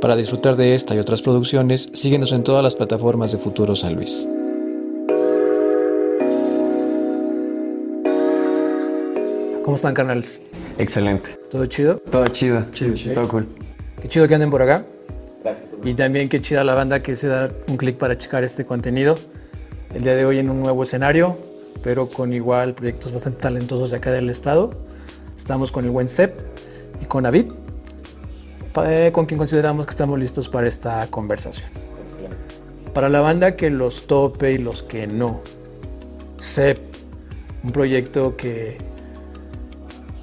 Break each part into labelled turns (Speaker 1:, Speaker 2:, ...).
Speaker 1: Para disfrutar de esta y otras producciones, síguenos en todas las plataformas de Futuro San Luis. ¿Cómo están, canales?
Speaker 2: Excelente.
Speaker 1: ¿Todo chido?
Speaker 2: Todo chido.
Speaker 1: Chido, chido.
Speaker 2: Todo cool.
Speaker 1: Qué chido que anden por acá. Y también qué chida la banda que se da un clic para checar este contenido. El día de hoy en un nuevo escenario, pero con igual proyectos bastante talentosos de acá del estado. Estamos con el buen Cep y con eh, con quien consideramos que estamos listos para esta conversación. Para la banda que los tope y los que no. Cep, un proyecto que,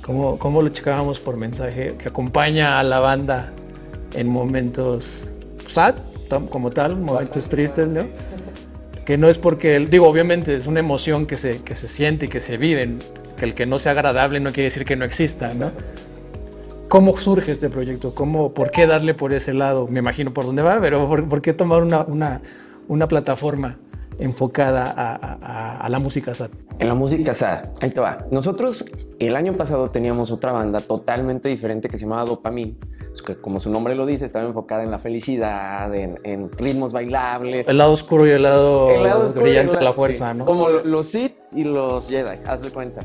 Speaker 1: como, como lo checábamos por mensaje, que acompaña a la banda en momentos sad, como tal, momentos tristes, ¿no? Que no es porque, digo, obviamente es una emoción que se, que se siente y que se vive, que el que no sea agradable no quiere decir que no exista, ¿no? ¿Cómo surge este proyecto? ¿Cómo, ¿Por qué darle por ese lado? Me imagino por dónde va, pero ¿por, por qué tomar una, una, una plataforma enfocada a, a- a- la música sad?
Speaker 2: En la música sad, ahí te va. Nosotros el año pasado teníamos otra banda totalmente diferente que se llamaba Dopamine. Que como su nombre lo dice, estaba enfocada en la felicidad, en, en ritmos bailables.
Speaker 1: El lado oscuro y el lado,
Speaker 2: El lado
Speaker 1: brillante de la fuerza,
Speaker 2: sí,
Speaker 1: ¿no?
Speaker 2: Como los Sith y los Jedi, haz de cuenta.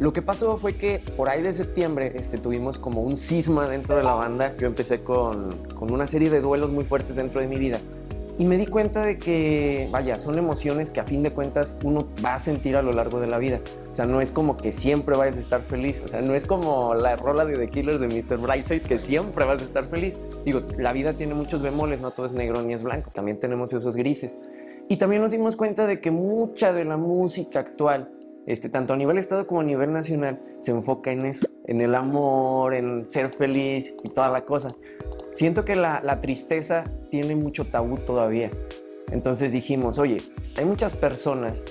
Speaker 2: Lo que pasó fue que por ahí de septiembre este, tuvimos como un cisma dentro de la banda. Yo empecé con, con una serie de duelos muy fuertes dentro de mi vida. Y me di cuenta de que, vaya, son emociones que a fin de cuentas uno va a sentir a lo largo de la vida. O sea, no es como que siempre vayas a estar feliz. O sea, no es como la rola de The Killers de Mr. Brightside que siempre vas a estar feliz. Digo, la vida tiene muchos bemoles, no todo es negro ni es blanco. También tenemos esos grises. Y también nos dimos cuenta de que mucha de la música actual, este, tanto a nivel estado como a nivel nacional, se enfoca en eso, en el amor, en ser feliz y toda la cosa. Siento que la, la tristeza tiene mucho tabú todavía. Entonces dijimos, oye, hay muchas personas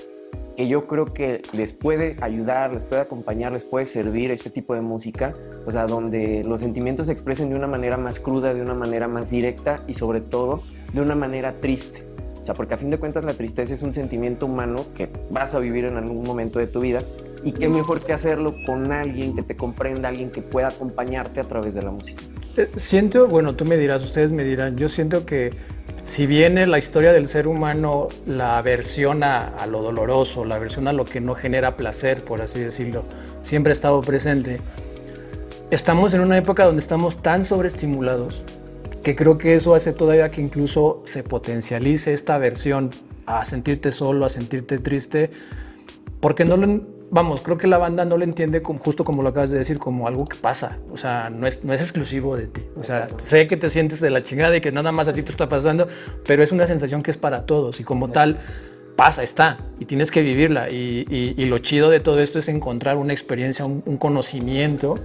Speaker 2: que yo creo que les puede ayudar, les puede acompañar, les puede servir este tipo de música, o sea, donde los sentimientos se expresen de una manera más cruda, de una manera más directa y sobre todo de una manera triste. O sea, porque a fin de cuentas la tristeza es un sentimiento humano que vas a vivir en algún momento de tu vida. Y qué mejor que hacerlo con alguien que te comprenda, alguien que pueda acompañarte a través de la música.
Speaker 1: Eh, Siento, bueno, tú me dirás, ustedes me dirán, yo siento que si viene la historia del ser humano, la aversión a, a lo doloroso, la aversión a lo que no genera placer, por así decirlo, siempre ha estado presente, estamos en una época donde estamos tan sobreestimulados que creo que eso hace todavía que incluso se potencialice esta aversión a sentirte solo, a sentirte triste, porque no lo, vamos, creo que la banda no lo entiende como, justo como lo acabas de decir, como algo que pasa, o sea, no es, no es exclusivo de ti, o sea, sé que te sientes de la chingada y que nada más a ti te está pasando, pero es una sensación que es para todos y como tal pasa, está y tienes que vivirla y, y- y lo chido de todo esto es encontrar una experiencia, un, un conocimiento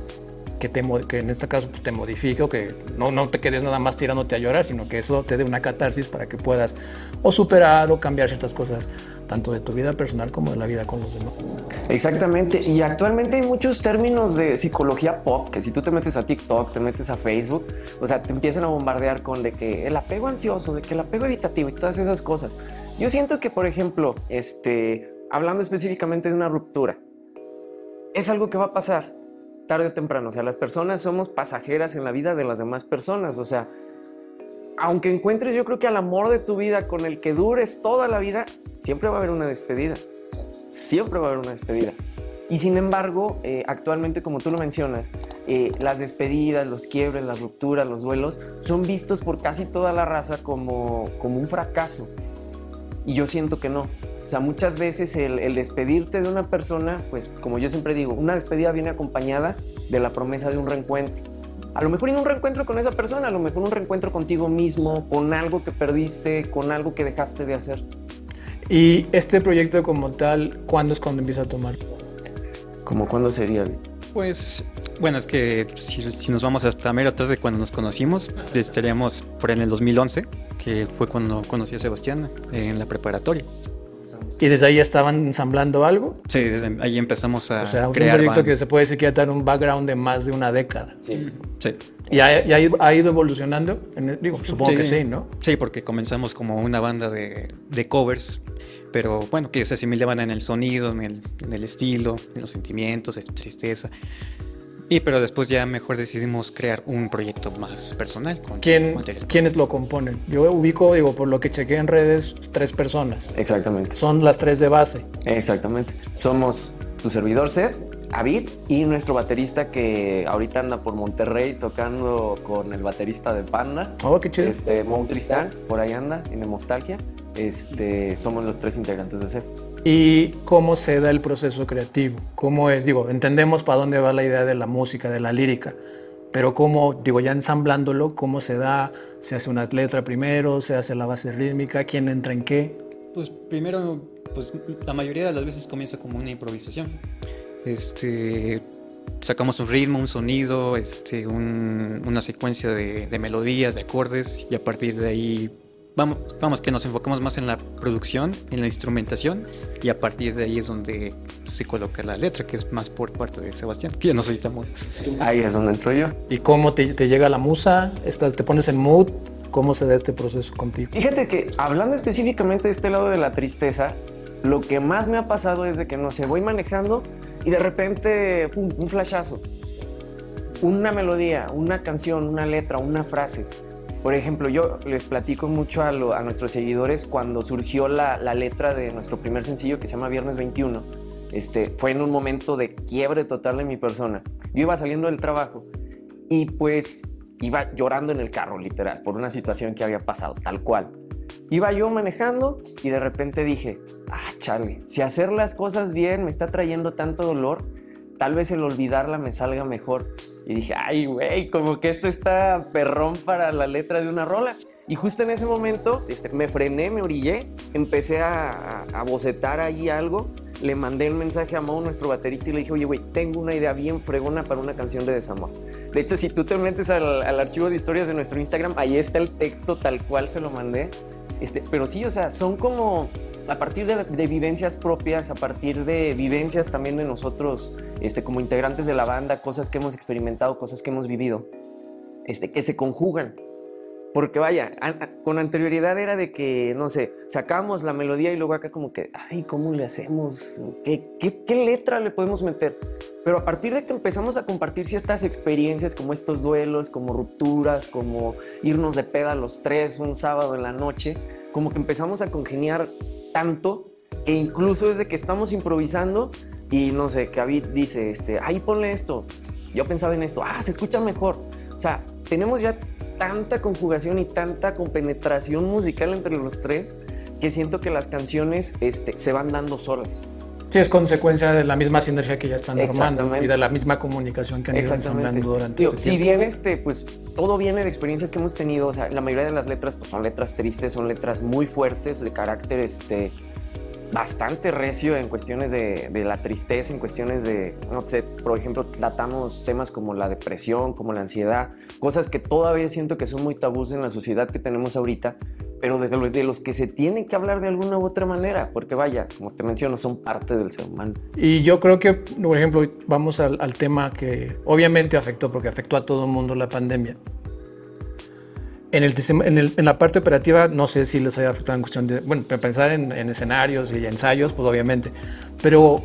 Speaker 1: que, te, que en este caso pues, te modifique o que no, no te quedes nada más tirándote a llorar, sino que eso te dé una catarsis para que puedas o superar o cambiar ciertas cosas, tanto de tu vida personal como de la vida con los demás.
Speaker 2: Exactamente, y actualmente hay muchos términos de psicología pop que si tú te metes a TikTok, te metes a Facebook, o sea, te empiezan a bombardear con de que el apego ansioso, de que el apego evitativo y todas esas cosas. Yo siento que, por ejemplo, este, hablando específicamente de una ruptura, es algo que va a pasar tarde o temprano. O sea, las personas somos pasajeras en la vida de las demás personas. O sea, aunque encuentres yo creo que al amor de tu vida con el que dures toda la vida, siempre va a haber una despedida. Siempre va a haber una despedida. Y sin embargo, eh, actualmente, como tú lo mencionas, eh, las despedidas, los quiebres, las rupturas, los duelos, son vistos por casi toda la raza como, como un fracaso. Y yo siento que no. O sea, muchas veces el, el despedirte de una persona, pues como yo siempre digo, una despedida viene acompañada de la promesa de un reencuentro. A lo mejor en un reencuentro con esa persona, a lo mejor un reencuentro contigo mismo, con algo que perdiste, con algo que dejaste de hacer.
Speaker 1: Y este proyecto como tal, ¿cuándo es cuando empieza a tomar?
Speaker 2: ¿Cómo cuándo sería?
Speaker 3: Pues, bueno, es que si, si nos vamos hasta mero atrás de cuando nos conocimos, estaríamos por en el 2011, que fue cuando conocí a Sebastián en la preparatoria.
Speaker 1: ¿Y desde ahí ya estaban ensamblando algo?
Speaker 3: Sí, desde ahí empezamos a
Speaker 1: O sea, es un
Speaker 3: crear
Speaker 1: proyecto
Speaker 3: band.
Speaker 1: que se puede decir que ya tiene un background de más de una década.
Speaker 2: Sí.
Speaker 3: Sí.
Speaker 1: ¿Y ha, y ha ido, ha ido evolucionando? En el- digo, supongo que sí, ¿no?
Speaker 3: Sí, porque comenzamos como una banda de, de covers, pero bueno, que se asimilaban en el sonido, en el, en el estilo, en los sentimientos, en tristeza. Y pero después ya mejor decidimos crear un proyecto más personal con
Speaker 1: ¿Quién,
Speaker 3: material.
Speaker 1: ¿Quiénes lo componen? Yo ubico, digo, por lo que chequé en redes, tres personas.
Speaker 2: Exactamente.
Speaker 1: Son las tres de base.
Speaker 2: Exactamente. Somos tu servidor Seth, Avid y nuestro baterista que ahorita anda por Monterrey tocando con el baterista de Panda.
Speaker 1: Oh, qué chido.
Speaker 2: Este, Mo Tristán, por ahí anda, en Nostalgia. Este, somos los tres integrantes de Seth.
Speaker 1: ¿Y cómo se da el proceso creativo? ¿Cómo es? Digo, entendemos para dónde va la idea de la música, de la lírica, pero cómo, digo, ya ensamblándolo, ¿cómo se da? ¿Se hace una letra primero? ¿Se hace la base rítmica? ¿Quién entra en qué?
Speaker 3: Pues primero, pues la mayoría de las veces comienza como una improvisación. Este, sacamos un ritmo, un sonido, este, un- una secuencia de melodías, de acordes y a partir de ahí vamos, vamos que nos enfocamos más en la producción, en la instrumentación y a partir de ahí es donde se coloca la letra, que es más por parte de Sebastián, que yo no soy tan bueno.
Speaker 2: Ahí es donde entro yo.
Speaker 1: ¿Y cómo te, te llega la musa? Estás, ¿Te pones en mood? ¿Cómo se da este proceso contigo?
Speaker 2: Fíjate que hablando específicamente de este lado de la tristeza, lo que más me ha pasado es de que no sé, voy manejando y de repente, pum, un flashazo. Una melodía, una canción, una letra, una frase. Por ejemplo, yo les platico mucho a, lo- nuestros seguidores cuando surgió la, la letra de nuestro primer sencillo que se llama Viernes 21. Este, fue en un momento de quiebre total de mi persona. Yo iba saliendo del trabajo y pues iba llorando en el carro, literal, por una situación que había pasado, tal cual. Iba yo manejando y de repente dije, ah, chale, si hacer las cosas bien me está trayendo tanto dolor, tal vez el olvidarla me salga mejor. Y dije, ay, güey, como que esto está perrón para la letra de una rola. Y justo en ese momento este, me frené, me orillé, empecé a, a, bocetar ahí algo, le mandé un mensaje a Mo, nuestro baterista, y le dije, oye, güey, tengo una idea bien fregona para una canción de desamor. De hecho, si tú te metes al, al archivo de historias de nuestro Instagram, ahí está el texto tal cual se lo mandé. Este, pero sí, o sea, son como a partir de, de vivencias propias, a partir de vivencias también de nosotros, este, como integrantes de la banda, cosas que hemos experimentado, cosas que hemos vivido, este, que se conjugan. Porque vaya, con anterioridad era de que, no sé, sacamos la melodía y luego acá como que, ay, ¿cómo le hacemos? ¿Qué, qué, qué letra le podemos meter? Pero a partir de que empezamos a compartir ciertas experiencias como estos duelos, como rupturas, como irnos de peda los tres un sábado en la noche, como que empezamos a congeniar tanto que incluso desde que estamos improvisando y no sé, que David dice, este, ahí ponle esto, yo pensaba en esto, ah, se escucha mejor. O sea, tenemos ya tanta conjugación y tanta compenetración musical entre los tres que siento que las canciones este, se van dando solas.
Speaker 1: Sí, es consecuencia de la misma sinergia que ya están formando y de la misma comunicación que han ido ensamblando durante
Speaker 2: Digo,
Speaker 1: este
Speaker 2: si bien este, pues todo viene de experiencias que hemos tenido, o sea, la mayoría de las letras pues son letras tristes, son letras muy fuertes, de carácter este, bastante recio en cuestiones de, de la tristeza, en cuestiones de, no sé, por ejemplo, tratamos temas como la depresión, como la ansiedad, cosas que todavía siento que son muy tabús en la sociedad que tenemos ahorita, pero desde los, de los que se tiene que hablar de alguna u otra manera, porque vaya, como te menciono, son parte del ser humano.
Speaker 1: Y yo creo que, por ejemplo, vamos al, al tema que obviamente afectó, porque afectó a todo el mundo la pandemia. En, el, en, el- en la parte operativa, no sé si les haya afectado en cuestión de, bueno, pensar en, en escenarios y ensayos, pues obviamente, pero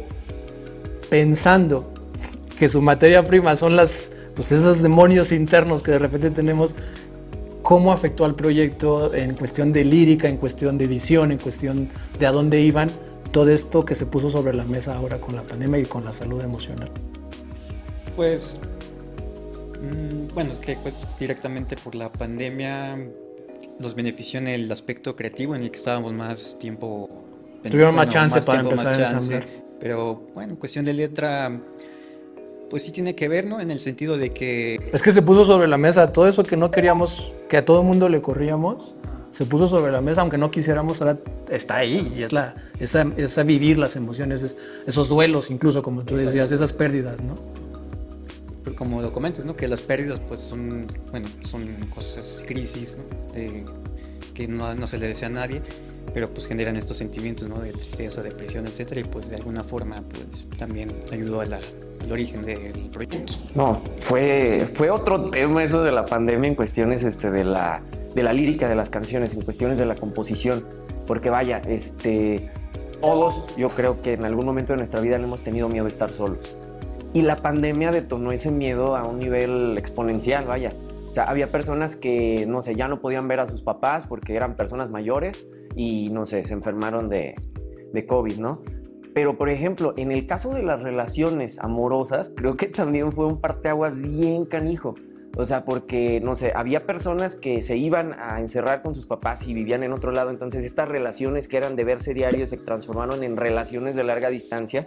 Speaker 1: pensando que su materia prima son las, pues esos demonios internos que de repente tenemos, ¿cómo afectó al proyecto en cuestión de lírica, en cuestión de edición, en cuestión de a dónde iban? Todo esto que se puso sobre la mesa ahora con la pandemia y con la salud emocional.
Speaker 3: Pues, mm, bueno, es que pues, directamente por la pandemia nos benefició en el aspecto creativo en el que estábamos más tiempo.
Speaker 1: Tuvieron más chance para
Speaker 3: tiempo,
Speaker 1: empezar
Speaker 3: más
Speaker 1: a
Speaker 3: chance.
Speaker 1: ensamblar.
Speaker 3: Pero bueno, en cuestión de letra, pues sí tiene que ver, ¿no? En el sentido de que
Speaker 1: Es que se puso sobre la mesa todo eso que no queríamos, que a todo el mundo le corríamos, se puso sobre la mesa, aunque no quisiéramos, ahora está ahí. Y es la, esa, esa vivir las emociones, es- esos duelos, incluso como tú decías, esas pérdidas, ¿no?
Speaker 3: Como lo comentas, ¿no? Que las pérdidas, pues son, bueno, son cosas, crisis, ¿no? De- que no, no se le desea a nadie, pero pues generan estos sentimientos, ¿no? De tristeza, depresión, etcétera, y pues de alguna forma, pues también ayudó al origen del proyecto.
Speaker 2: No, fue, fue otro tema eso de la pandemia en cuestiones este, de, la, de la lírica de las canciones, en cuestiones de la composición. Porque vaya, este, todos yo creo que en algún momento de nuestra vida le hemos tenido miedo a estar solos. Y la pandemia detonó ese miedo a un nivel exponencial, vaya. O sea, había personas que, no sé, ya no podían ver a sus papás porque eran personas mayores y, no sé, se enfermaron de, de COVID, ¿no? Pero, por ejemplo, en el caso de las relaciones amorosas, creo que también fue un parteaguas bien canijo. O sea, porque, no sé, había personas que se iban a encerrar con sus papás y vivían en otro lado. Entonces, estas relaciones que eran de verse diario se transformaron en relaciones de larga distancia.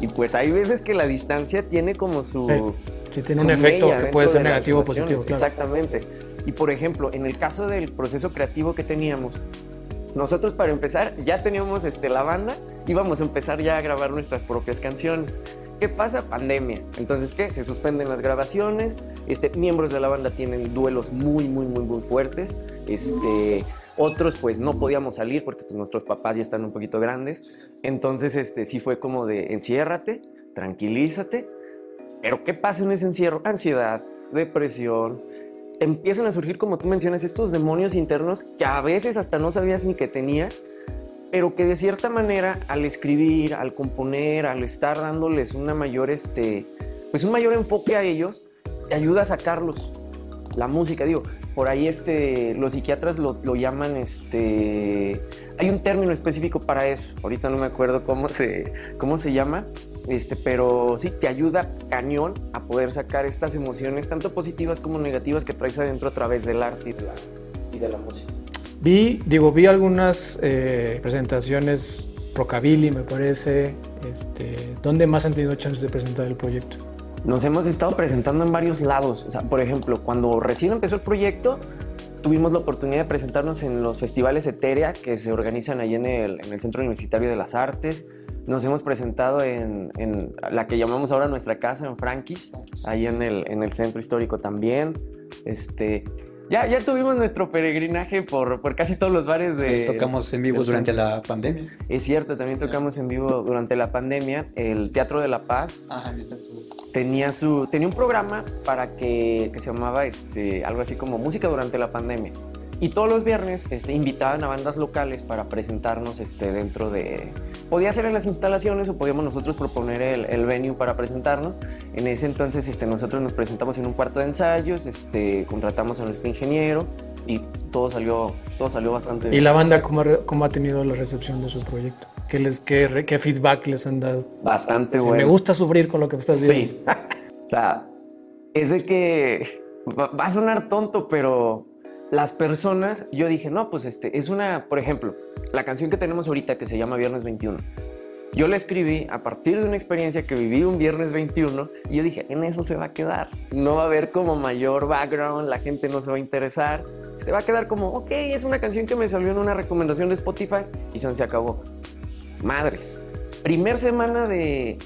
Speaker 2: Y pues hay veces que la distancia tiene como su...
Speaker 1: Sí, tiene un efecto que puede ser negativo o positivo.
Speaker 2: Claro. Exactamente. Y por ejemplo, en el caso del proceso creativo que teníamos, nosotros para empezar ya teníamos este, la banda, íbamos a empezar ya a grabar nuestras propias canciones. ¿Qué pasa? Pandemia. Entonces, ¿qué? Se suspenden las grabaciones, este, miembros de la banda tienen duelos muy, muy, muy, muy fuertes. Este, otros pues no podíamos salir porque pues, nuestros papás ya están un poquito grandes. Entonces, este, sí fue como de enciérrate, tranquilízate. Pero ¿qué pasa en ese encierro? Ansiedad, depresión, empiezan a surgir, como tú mencionas, estos demonios internos que a veces hasta no sabías ni que tenías, pero que de cierta manera al escribir, al componer, al estar dándoles una mayor, este, pues un mayor enfoque a ellos, te ayuda a sacarlos. La música, digo, por ahí este, los psiquiatras lo, lo, llaman, este, hay un término específico para eso, ahorita no me acuerdo cómo se, cómo se llama, este, pero sí, te ayuda cañón a poder sacar estas emociones, tanto positivas como negativas, que traes adentro a través del arte y de la, y de la música.
Speaker 1: Vi, digo, vi algunas eh, presentaciones Rockabilly, me parece. Este, ¿Dónde más han tenido chance de presentar el proyecto?
Speaker 2: Nos hemos estado presentando en varios lados. O sea, por ejemplo, cuando recién empezó el proyecto, tuvimos la oportunidad de presentarnos en los festivales Eterea que se organizan ahí en el, en el Centro Universitario de las Artes. Nos hemos presentado en, en, la que llamamos ahora nuestra casa, en Frankis, ahí en el, en el centro histórico también. Este, ya, ya tuvimos nuestro peregrinaje por, por casi todos los bares de...
Speaker 3: Tocamos en vivo durante la pandemia.
Speaker 2: Es cierto, también tocamos en vivo durante la pandemia. El Teatro de la Paz
Speaker 3: Ajá, el teatro.
Speaker 2: Tenía, su, tenía un programa para que, que se llamaba este, algo así como Música durante la pandemia. Y todos los viernes este, invitaban a bandas locales para presentarnos este, dentro de... Podía ser en las instalaciones o podíamos nosotros proponer el, el venue para presentarnos. En ese entonces este, nosotros nos presentamos en un cuarto de ensayos, este, contratamos a nuestro ingeniero y todo salió, todo salió bastante bien.
Speaker 1: ¿Y la banda cómo, cómo ha tenido la recepción de su proyecto? ¿Qué, les, qué, re- qué feedback les han dado?
Speaker 2: Bastante
Speaker 1: Sí,
Speaker 2: bueno.
Speaker 1: Me gusta sufrir con lo que me estás diciendo.
Speaker 2: Sí. o sea, es de que va a sonar tonto, pero las personas, yo dije, no, pues este, es una, por ejemplo, la canción que tenemos ahorita que se llama Viernes 21. Yo la escribí a partir de una experiencia que viví un viernes 21 y yo dije, en eso se va a quedar. No va a haber como mayor background, la gente no se va a interesar. Se va a quedar como, ok, es una canción que me salió en una recomendación de Spotify y se acabó. Madres. Primer semana de,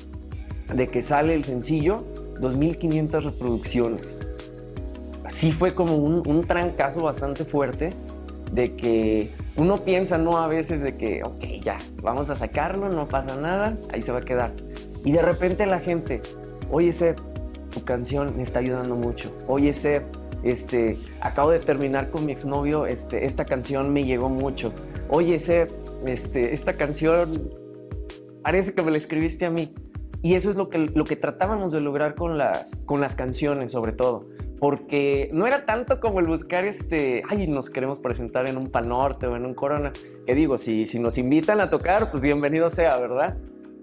Speaker 2: de que sale el sencillo, 2.500 reproducciones. Así fue como un, un trancazo bastante fuerte de que uno piensa, ¿no? A veces de que, ok, ya, vamos a sacarlo, no pasa nada, ahí se va a quedar. Y de repente la gente, oye, Seb, tu canción me está ayudando mucho. Oye, Seb, este, acabo de terminar con mi exnovio, este, esta canción me llegó mucho. Oye, Seb, este, esta canción parece que me la escribiste a mí. Y eso es lo que, lo que tratábamos de lograr con las, con las canciones, sobre todo. Porque no era tanto como el buscar este, ay, nos queremos presentar en un Pal Norte o en un Corona. Que digo, si, si nos invitan a tocar, pues bienvenido sea, ¿verdad?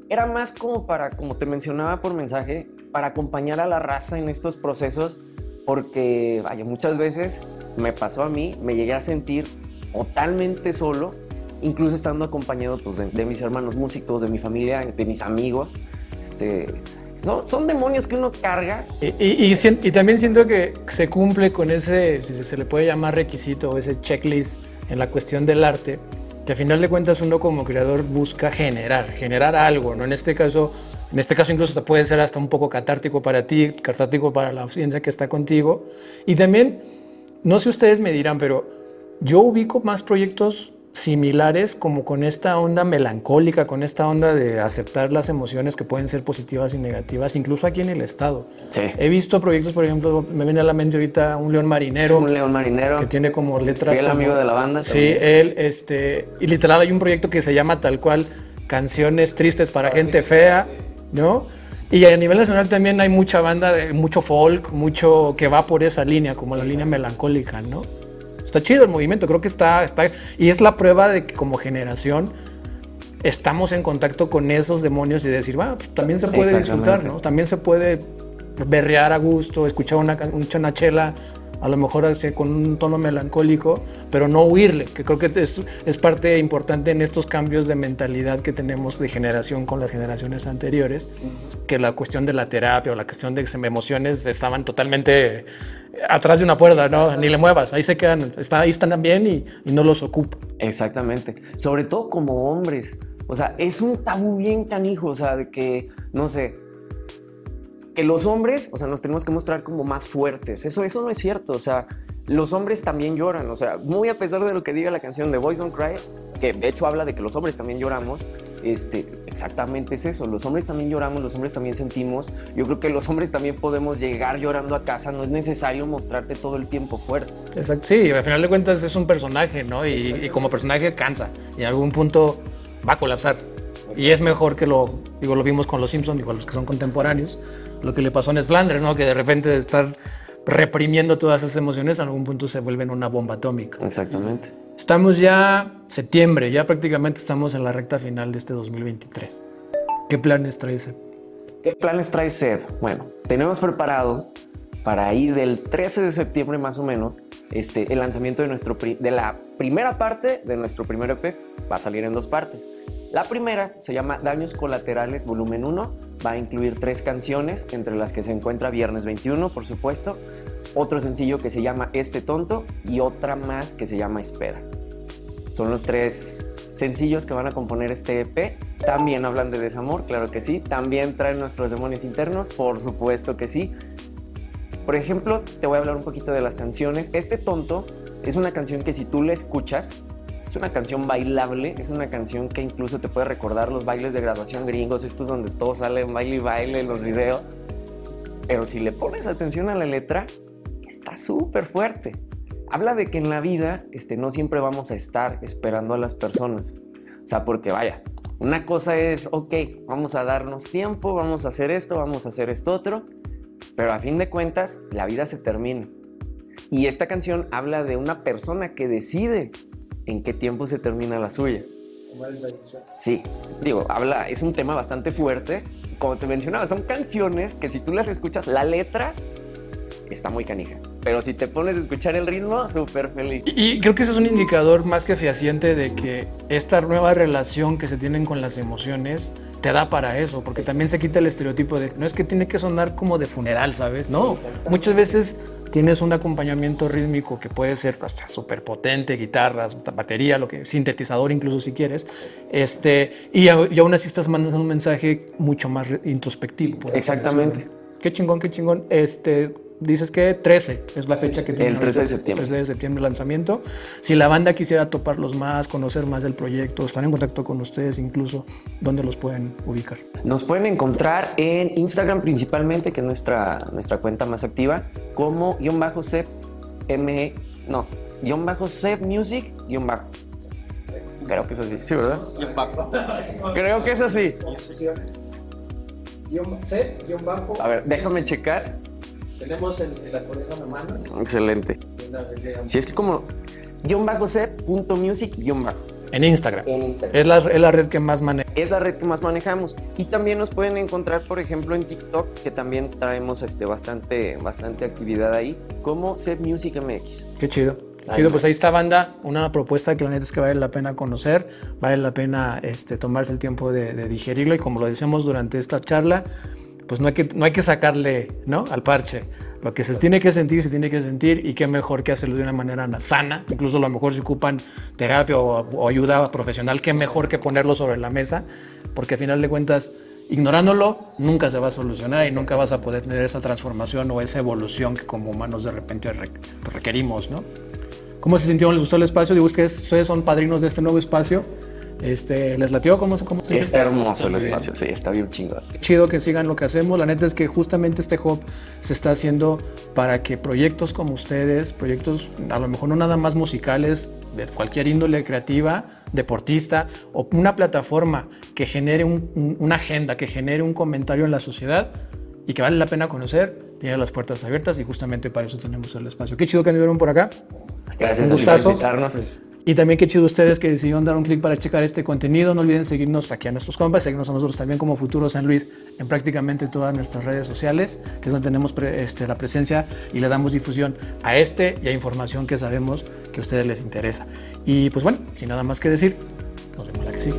Speaker 2: Era más como para, como te mencionaba por mensaje, para acompañar a la raza en estos procesos. Porque, vaya, muchas veces me pasó a mí, me llegué a sentir totalmente solo, incluso estando acompañado pues, de, mis hermanos músicos, de mi familia, de mis amigos. Este, son, demonios que uno carga
Speaker 1: Y, también siento que se cumple con ese, si se, le puede llamar requisito ese checklist en la cuestión del arte, que a final de cuentas uno como creador busca generar, generar algo, ¿no? En este caso, en este caso incluso puede ser hasta un poco catártico para ti, catártico para la audiencia que está contigo. Y también, no sé ustedes me dirán, pero yo ubico más proyectos similares como con esta onda melancólica, con esta onda de aceptar las emociones que pueden ser positivas y negativas, incluso aquí en el estado.
Speaker 2: Sí.
Speaker 1: He visto proyectos, por ejemplo, me viene a la mente ahorita un león marinero
Speaker 2: un león marinero.
Speaker 1: que tiene como letras. Como-
Speaker 2: amigo de la banda
Speaker 1: Sí,
Speaker 2: también.
Speaker 1: él, este, y literal hay un proyecto que se llama tal cual Canciones Tristes para Gente Fea, ¿no? Y a nivel nacional también hay mucha banda, de, mucho folk, mucho que va por esa línea, como la línea melancólica, ¿no? Está chido el movimiento, creo que está, está... Y es la prueba de que como generación estamos en contacto con esos demonios y decir, va, pues también se puede disfrutar, ¿no? También se puede berrear a gusto, escuchar una, una chela a lo mejor con un tono melancólico, pero no huirle, que creo que es, es, parte importante en estos cambios de mentalidad que tenemos de generación con las generaciones anteriores, que la cuestión de la terapia o la cuestión de emociones estaban totalmente atrás de una puerta, ¿no? Ni le muevas, ahí se quedan, está, ahí están bien y, no los ocupa.
Speaker 2: Exactamente, sobre todo como hombres. O sea, es un tabú bien canijo, o sea, de que, no sé, que los hombres, o sea, nos tenemos que mostrar como más fuertes. Eso, eso no es cierto. O sea, los hombres también lloran. O sea, muy a pesar de lo que diga la canción de Boys Don't Cry, que de hecho habla de que los hombres también lloramos, este, exactamente es eso. Los hombres también lloramos, los hombres también sentimos. Yo creo que los hombres también podemos llegar llorando a casa. No es necesario mostrarte todo el tiempo fuerte.
Speaker 1: Exacto. Sí, al final de cuentas es un personaje, ¿no? Y, y como personaje cansa. Y en algún punto va a colapsar. Y es mejor que lo, digo, lo vimos con los Simpsons, igual los que son contemporáneos, lo que le pasó Ned Flanders, ¿no? Que de repente de estar reprimiendo todas esas emociones, a algún punto se vuelven una bomba atómica.
Speaker 2: Exactamente.
Speaker 1: Estamos ya septiembre, ya prácticamente estamos en la recta final de este 2023. ¿Qué planes trae Seb?
Speaker 2: ¿Qué planes trae Seb? Bueno, tenemos preparado para ir del 13 de septiembre más o menos este, el lanzamiento de, nuestro de la primera parte de nuestro primer EP. Va a salir en dos partes. La primera se llama Daños Colaterales Volumen 1. Va a incluir tres canciones, entre las que se encuentra Viernes 21, por supuesto, otro sencillo que se llama Este Tonto y otra más que se llama Espera. Son los tres sencillos que van a componer este EP. También hablan de desamor, claro que sí. También traen nuestros demonios internos, por supuesto que sí. Por ejemplo, te voy a hablar un poquito de las canciones. Este Tonto es una canción que si tú la escuchas, es una canción bailable, es una canción que incluso te puede recordar los bailes de graduación gringos, estos donde todo sale baile y baile en los videos. Pero si le pones atención a la letra, está súper fuerte. Habla de que en la vida este, no siempre vamos a estar esperando a las personas. O sea, porque vaya, una cosa es, ok, vamos a darnos tiempo, vamos a hacer esto, vamos a hacer esto otro, pero a fin de cuentas, la vida se termina. Y esta canción habla de una persona que decide en qué tiempo se termina la suya. Sí, digo, habla, es un tema bastante fuerte. Como te mencionaba, son canciones que si tú las escuchas, la letra está muy canija. Pero si te pones a escuchar el ritmo, súper feliz.
Speaker 1: Y, creo que ese es un indicador más que fehaciente de que esta nueva relación que se tienen con las emociones te da para eso, porque también se quita el estereotipo de no es que tiene que sonar como de funeral, ¿sabes? No, muchas veces tienes un acompañamiento rítmico que puede ser hasta súper potente, guitarras, batería, lo que, sintetizador incluso si quieres, este, y, y aún así estás mandando un mensaje mucho más introspectivo.
Speaker 2: Exactamente.
Speaker 1: Qué chingón, qué chingón. Este, dices que 13 es la fecha que tiene.
Speaker 2: El 13 de septiembre.
Speaker 1: 13 de septiembre lanzamiento. Si la banda quisiera toparlos más, conocer más del proyecto, estar en contacto con ustedes incluso, ¿dónde los pueden ubicar?
Speaker 2: Nos pueden encontrar en Instagram principalmente, que es nuestra, nuestra cuenta más activa, como guion bajo sep m no, guion bajo sep music guion bajo. Creo que es así, sí, ¿verdad? Creo que es así.
Speaker 1: Guión bajo.
Speaker 2: A ver, déjame checar.
Speaker 1: Tenemos el, el acordeón a mano.
Speaker 2: Excelente. Si es que como guion bajo punto music guion bajo.
Speaker 1: En Instagram.
Speaker 2: En Instagram.
Speaker 1: Es la, es la red que más maneja.
Speaker 2: Es la red que más manejamos. Y también nos pueden encontrar, por ejemplo, en TikTok, que también traemos este, bastante, bastante actividad ahí, como Set Music MX.
Speaker 1: Qué chido. Chido, pues ahí está banda, una propuesta que la neta es que vale la pena conocer, vale la pena este, tomarse el tiempo de, de digerirlo y como lo decíamos durante esta charla, pues no hay que, no hay que sacarle ¿no? al parche. Lo que se tiene que sentir, se tiene que sentir y qué mejor que hacerlo de una manera sana. Incluso a lo mejor si ocupan terapia o, ayuda profesional, qué mejor que ponerlo sobre la mesa, porque al final de cuentas, ignorándolo, nunca se va a solucionar y nunca vas a poder tener esa transformación o esa evolución que como humanos de repente requerimos, ¿no? ¿Cómo se sintió? ¿Les gustó el espacio? Digo, ustedes, ustedes son padrinos de este nuevo espacio. Este, ¿Les latió? ¿Cómo, cómo
Speaker 2: sí, Está hermoso el espacio, sí, está bien chingón.
Speaker 1: Chido que sigan lo que hacemos. La neta es que justamente este hub se está haciendo para que proyectos como ustedes, proyectos a lo mejor no nada más musicales, de cualquier índole creativa, deportista, o una plataforma que genere una agenda, que genere un comentario en la sociedad y que vale la pena conocer, tiene las puertas abiertas y justamente para eso tenemos el espacio. Qué chido que anduvieron por acá.
Speaker 2: Gracias un por invitarnos.
Speaker 1: Y también qué chido ustedes que decidieron dar un clic para checar este contenido. No olviden seguirnos aquí a nuestros compas, seguirnos a nosotros también como Futuro San Luis en prácticamente todas nuestras redes sociales, que es donde tenemos este, la presencia y le damos difusión a este y a información que sabemos que a ustedes les interesa. Y pues bueno, sin nada más que decir, nos vemos la que sí.